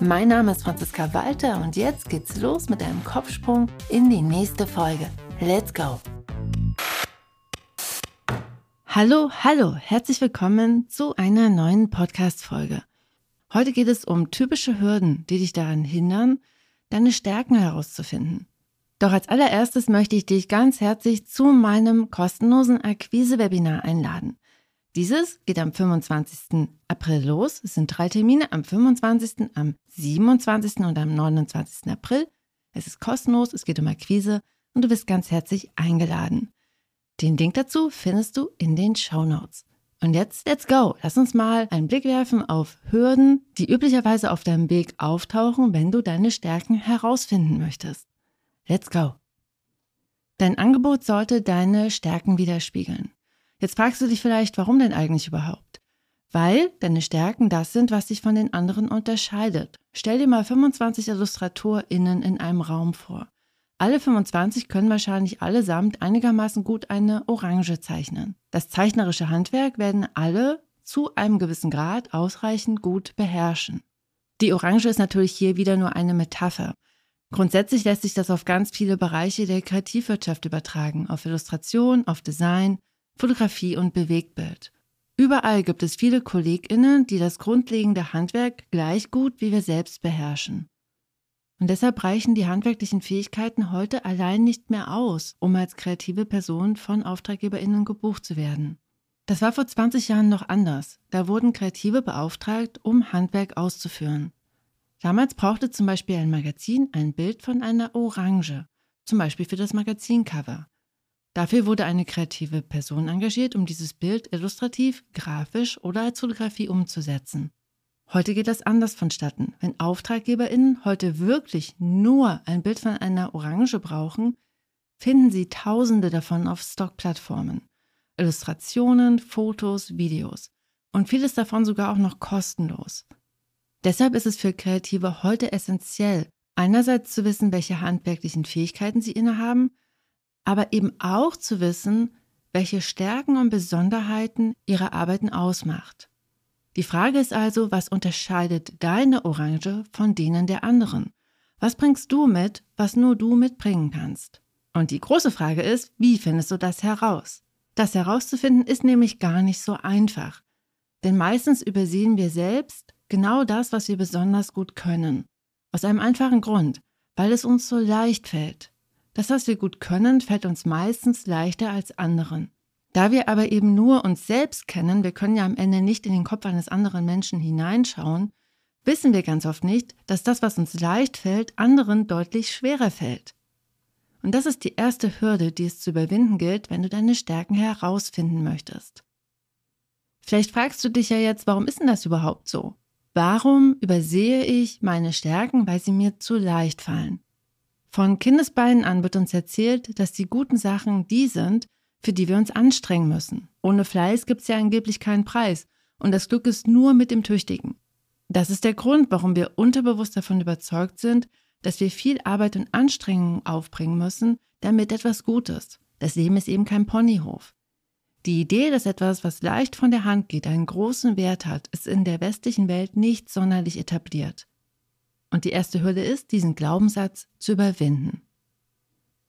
Mein Name ist Franziska Walter und jetzt geht's los mit einem Kopfsprung in die nächste Folge. Let's go! Hallo, hallo, herzlich willkommen zu einer neuen Podcast-Folge. Heute geht es um typische Hürden, die dich daran hindern, deine Stärken herauszufinden. Doch als allererstes möchte ich dich ganz herzlich zu meinem kostenlosen Akquise-Webinar einladen. Dieses geht am 25. April los. Es sind drei Termine am 25., am 27. und am 29. April. Es ist kostenlos, es geht um Akquise und du bist ganz herzlich eingeladen. Den Link dazu findest du in den Show Notes. Und jetzt, let's go. Lass uns mal einen Blick werfen auf Hürden, die üblicherweise auf deinem Weg auftauchen, wenn du deine Stärken herausfinden möchtest. Let's go. Dein Angebot sollte deine Stärken widerspiegeln. Jetzt fragst du dich vielleicht, warum denn eigentlich überhaupt? Weil deine Stärken das sind, was dich von den anderen unterscheidet. Stell dir mal 25 IllustratorInnen in einem Raum vor. Alle 25 können wahrscheinlich allesamt einigermaßen gut eine Orange zeichnen. Das zeichnerische Handwerk werden alle zu einem gewissen Grad ausreichend gut beherrschen. Die Orange ist natürlich hier wieder nur eine Metapher. Grundsätzlich lässt sich das auf ganz viele Bereiche der Kreativwirtschaft übertragen, auf Illustration, auf Design, Fotografie und Bewegtbild. Überall gibt es viele KollegInnen, die das grundlegende Handwerk gleich gut wie wir selbst beherrschen. Und deshalb reichen die handwerklichen Fähigkeiten heute allein nicht mehr aus, um als kreative Person von AuftraggeberInnen gebucht zu werden. Das war vor 20 Jahren noch anders. Da wurden Kreative beauftragt, um Handwerk auszuführen. Damals brauchte zum Beispiel ein Magazin ein Bild von einer Orange, zum Beispiel für das Magazincover. Dafür wurde eine kreative Person engagiert, um dieses Bild illustrativ, grafisch oder als Fotografie umzusetzen. Heute geht das anders vonstatten. Wenn AuftraggeberInnen heute wirklich nur ein Bild von einer Orange brauchen, finden sie Tausende davon auf Stockplattformen. Illustrationen, Fotos, Videos. Und vieles davon sogar auch noch kostenlos. Deshalb ist es für Kreative heute essentiell, einerseits zu wissen, welche handwerklichen Fähigkeiten sie innehaben, aber eben auch zu wissen, welche Stärken und Besonderheiten ihre Arbeiten ausmacht. Die Frage ist also, was unterscheidet deine Orange von denen der anderen? Was bringst du mit, was nur du mitbringen kannst? Und die große Frage ist, wie findest du das heraus? Das herauszufinden ist nämlich gar nicht so einfach. Denn meistens übersehen wir selbst genau das, was wir besonders gut können. Aus einem einfachen Grund, weil es uns so leicht fällt. Das, was wir gut können, fällt uns meistens leichter als anderen. Da wir aber eben nur uns selbst kennen, wir können ja am Ende nicht in den Kopf eines anderen Menschen hineinschauen, wissen wir ganz oft nicht, dass das, was uns leicht fällt, anderen deutlich schwerer fällt. Und das ist die erste Hürde, die es zu überwinden gilt, wenn du deine Stärken herausfinden möchtest. Vielleicht fragst du dich ja jetzt, warum ist denn das überhaupt so? Warum übersehe ich meine Stärken, weil sie mir zu leicht fallen? Von Kindesbeinen an wird uns erzählt, dass die guten Sachen die sind, für die wir uns anstrengen müssen. Ohne Fleiß gibt es ja angeblich keinen Preis. Und das Glück ist nur mit dem Tüchtigen. Das ist der Grund, warum wir unterbewusst davon überzeugt sind, dass wir viel Arbeit und Anstrengung aufbringen müssen, damit etwas gut ist. Das Leben ist eben kein Ponyhof. Die Idee, dass etwas, was leicht von der Hand geht, einen großen Wert hat, ist in der westlichen Welt nicht sonderlich etabliert. Und die erste Hürde ist, diesen Glaubenssatz zu überwinden.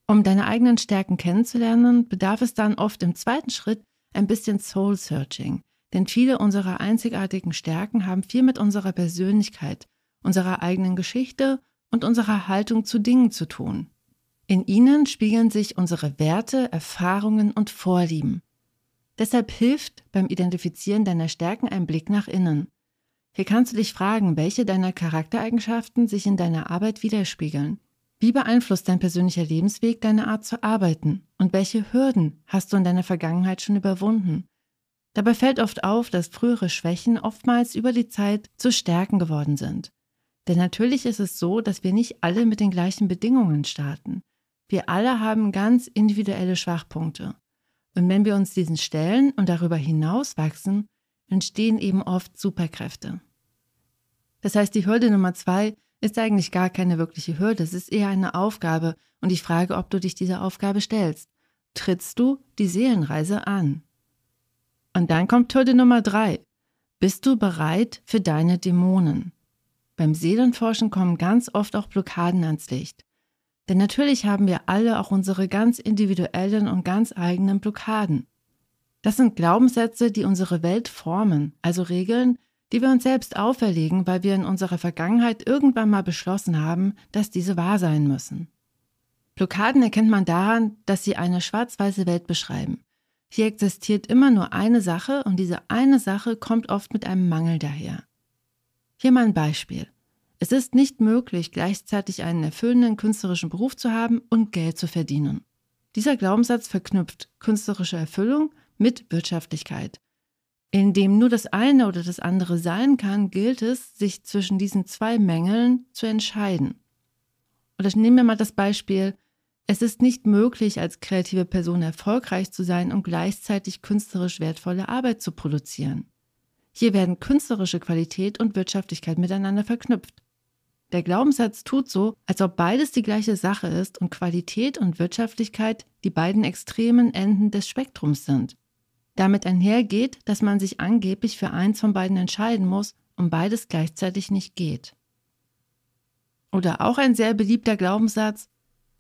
Um deine eigenen Stärken kennenzulernen, bedarf es dann oft im zweiten Schritt ein bisschen Soul Searching. Denn viele unserer einzigartigen Stärken haben viel mit unserer Persönlichkeit, unserer eigenen Geschichte und unserer Haltung zu Dingen zu tun. In ihnen spiegeln sich unsere Werte, Erfahrungen und Vorlieben. Deshalb hilft beim Identifizieren deiner Stärken ein Blick nach innen. Hier kannst du dich fragen, welche deiner Charaktereigenschaften sich in deiner Arbeit widerspiegeln. Wie beeinflusst dein persönlicher Lebensweg deine Art zu arbeiten? Und welche Hürden hast du in deiner Vergangenheit schon überwunden? Dabei fällt oft auf, dass frühere Schwächen oftmals über die Zeit zu Stärken geworden sind. Denn natürlich ist es so, dass wir nicht alle mit den gleichen Bedingungen starten. Wir alle haben ganz individuelle Schwachpunkte. Und wenn wir uns diesen stellen und darüber hinaus wachsen, entstehen eben oft Superkräfte. Das heißt, die Hürde Nummer zwei ist eigentlich gar keine wirkliche Hürde, es ist eher eine Aufgabe und ich frage, ob du dich dieser Aufgabe stellst. Trittst du die Seelenreise an? Und dann kommt Hürde Nummer drei. Bist du bereit für deine Dämonen? Beim Seelenforschen kommen ganz oft auch Blockaden ans Licht. Denn natürlich haben wir alle auch unsere ganz individuellen und ganz eigenen Blockaden. Das sind Glaubenssätze, die unsere Welt formen, also Regeln, die wir uns selbst auferlegen, weil wir in unserer Vergangenheit irgendwann mal beschlossen haben, dass diese wahr sein müssen. Blockaden erkennt man daran, dass sie eine schwarz-weiße Welt beschreiben. Hier existiert immer nur eine Sache und diese eine Sache kommt oft mit einem Mangel daher. Hier mal ein Beispiel. Es ist nicht möglich, gleichzeitig einen erfüllenden künstlerischen Beruf zu haben und Geld zu verdienen. Dieser Glaubenssatz verknüpft künstlerische Erfüllung mit Wirtschaftlichkeit. Indem nur das eine oder das andere sein kann, gilt es, sich zwischen diesen zwei Mängeln zu entscheiden. Oder nehmen wir mal das Beispiel, es ist nicht möglich, als kreative Person erfolgreich zu sein und gleichzeitig künstlerisch wertvolle Arbeit zu produzieren. Hier werden künstlerische Qualität und Wirtschaftlichkeit miteinander verknüpft. Der Glaubenssatz tut so, als ob beides die gleiche Sache ist und Qualität und Wirtschaftlichkeit die beiden extremen Enden des Spektrums sind. Damit einhergeht, dass man sich angeblich für eins von beiden entscheiden muss und beides gleichzeitig nicht geht. Oder auch ein sehr beliebter Glaubenssatz,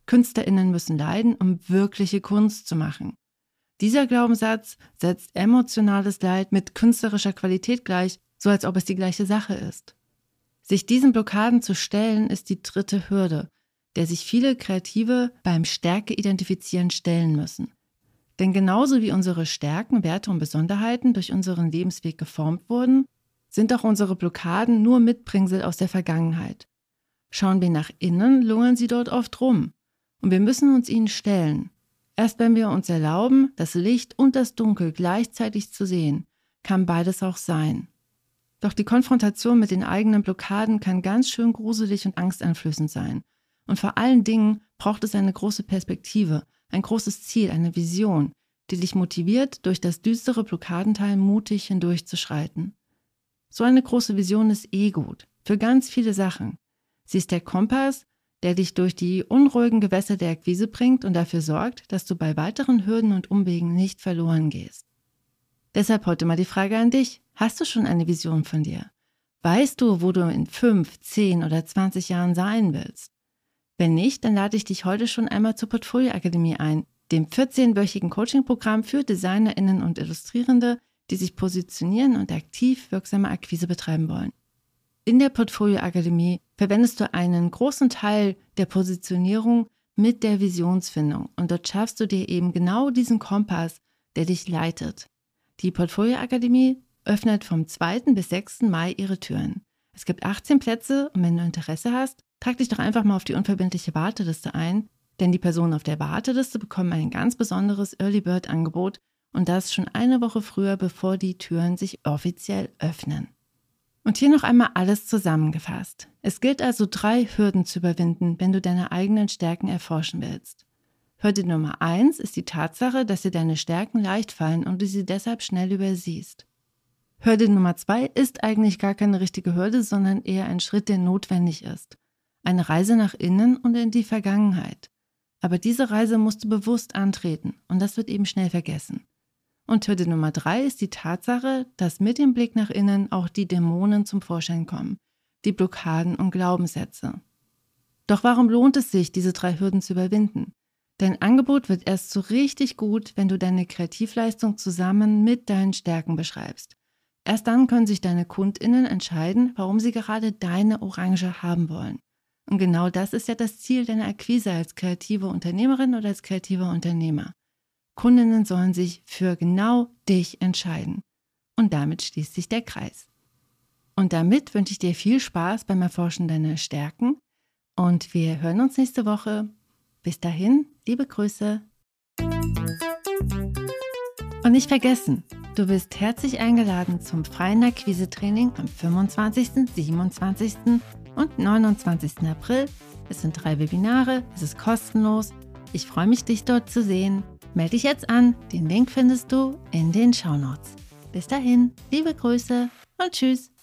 Künstlerinnen müssen leiden, um wirkliche Kunst zu machen. Dieser Glaubenssatz setzt emotionales Leid mit künstlerischer Qualität gleich, so als ob es die gleiche Sache ist. Sich diesen Blockaden zu stellen, ist die dritte Hürde, der sich viele Kreative beim Stärke identifizieren stellen müssen. Denn genauso wie unsere Stärken, Werte und Besonderheiten durch unseren Lebensweg geformt wurden, sind auch unsere Blockaden nur Mitbringsel aus der Vergangenheit. Schauen wir nach innen, lungern sie dort oft rum. Und wir müssen uns ihnen stellen. Erst wenn wir uns erlauben, das Licht und das Dunkel gleichzeitig zu sehen, kann beides auch sein. Doch die Konfrontation mit den eigenen Blockaden kann ganz schön gruselig und angsteinflößend sein. Und vor allen Dingen braucht es eine große Perspektive, ein großes Ziel, eine Vision, die dich motiviert, durch das düstere Blockadenteil mutig hindurchzuschreiten. So eine große Vision ist eh gut, für ganz viele Sachen. Sie ist der Kompass, der dich durch die unruhigen Gewässer der Akquise bringt und dafür sorgt, dass du bei weiteren Hürden und Umwegen nicht verloren gehst. Deshalb heute mal die Frage an dich. Hast du schon eine Vision von dir? Weißt du, wo du in fünf, zehn oder zwanzig Jahren sein willst? Wenn nicht, dann lade ich dich heute schon einmal zur Portfolio Akademie ein, dem 14-wöchigen Coaching-Programm für DesignerInnen und Illustrierende, die sich positionieren und aktiv wirksame Akquise betreiben wollen. In der Portfolio Akademie verwendest du einen großen Teil der Positionierung mit der Visionsfindung und dort schaffst du dir eben genau diesen Kompass, der dich leitet. Die Portfolio Akademie öffnet vom 2. bis 6. Mai ihre Türen. Es gibt 18 Plätze und wenn du Interesse hast, trag dich doch einfach mal auf die unverbindliche Warteliste ein, denn die Personen auf der Warteliste bekommen ein ganz besonderes Early Bird Angebot und das schon eine Woche früher, bevor die Türen sich offiziell öffnen. Und hier noch einmal alles zusammengefasst. Es gilt also drei Hürden zu überwinden, wenn du deine eigenen Stärken erforschen willst. Hürde Nummer eins ist die Tatsache, dass dir deine Stärken leicht fallen und du sie deshalb schnell übersiehst. Hürde Nummer zwei ist eigentlich gar keine richtige Hürde, sondern eher ein Schritt, der notwendig ist. Eine Reise nach innen und in die Vergangenheit. Aber diese Reise musst du bewusst antreten und das wird eben schnell vergessen. Und Hürde Nummer drei ist die Tatsache, dass mit dem Blick nach innen auch die Dämonen zum Vorschein kommen, die Blockaden und Glaubenssätze. Doch warum lohnt es sich, diese drei Hürden zu überwinden? Dein Angebot wird erst so richtig gut, wenn du deine Kreativleistung zusammen mit deinen Stärken beschreibst. Erst dann können sich deine Kundinnen entscheiden, warum sie gerade deine Orange haben wollen. Und genau das ist ja das Ziel deiner Akquise als kreative Unternehmerin oder als kreativer Unternehmer. Kundinnen sollen sich für genau dich entscheiden. Und damit schließt sich der Kreis. Und damit wünsche ich dir viel Spaß beim Erforschen deiner Stärken und wir hören uns nächste Woche. Bis dahin, liebe Grüße. Und nicht vergessen, du bist herzlich eingeladen zum freien Akquise-Training am 25., 27. und 29. April. Es sind drei Webinare, es ist kostenlos Ich freue mich, dich dort zu sehen. Melde dich jetzt an. Den Link findest du in den Shownotes. Bis dahin, liebe Grüße und tschüss.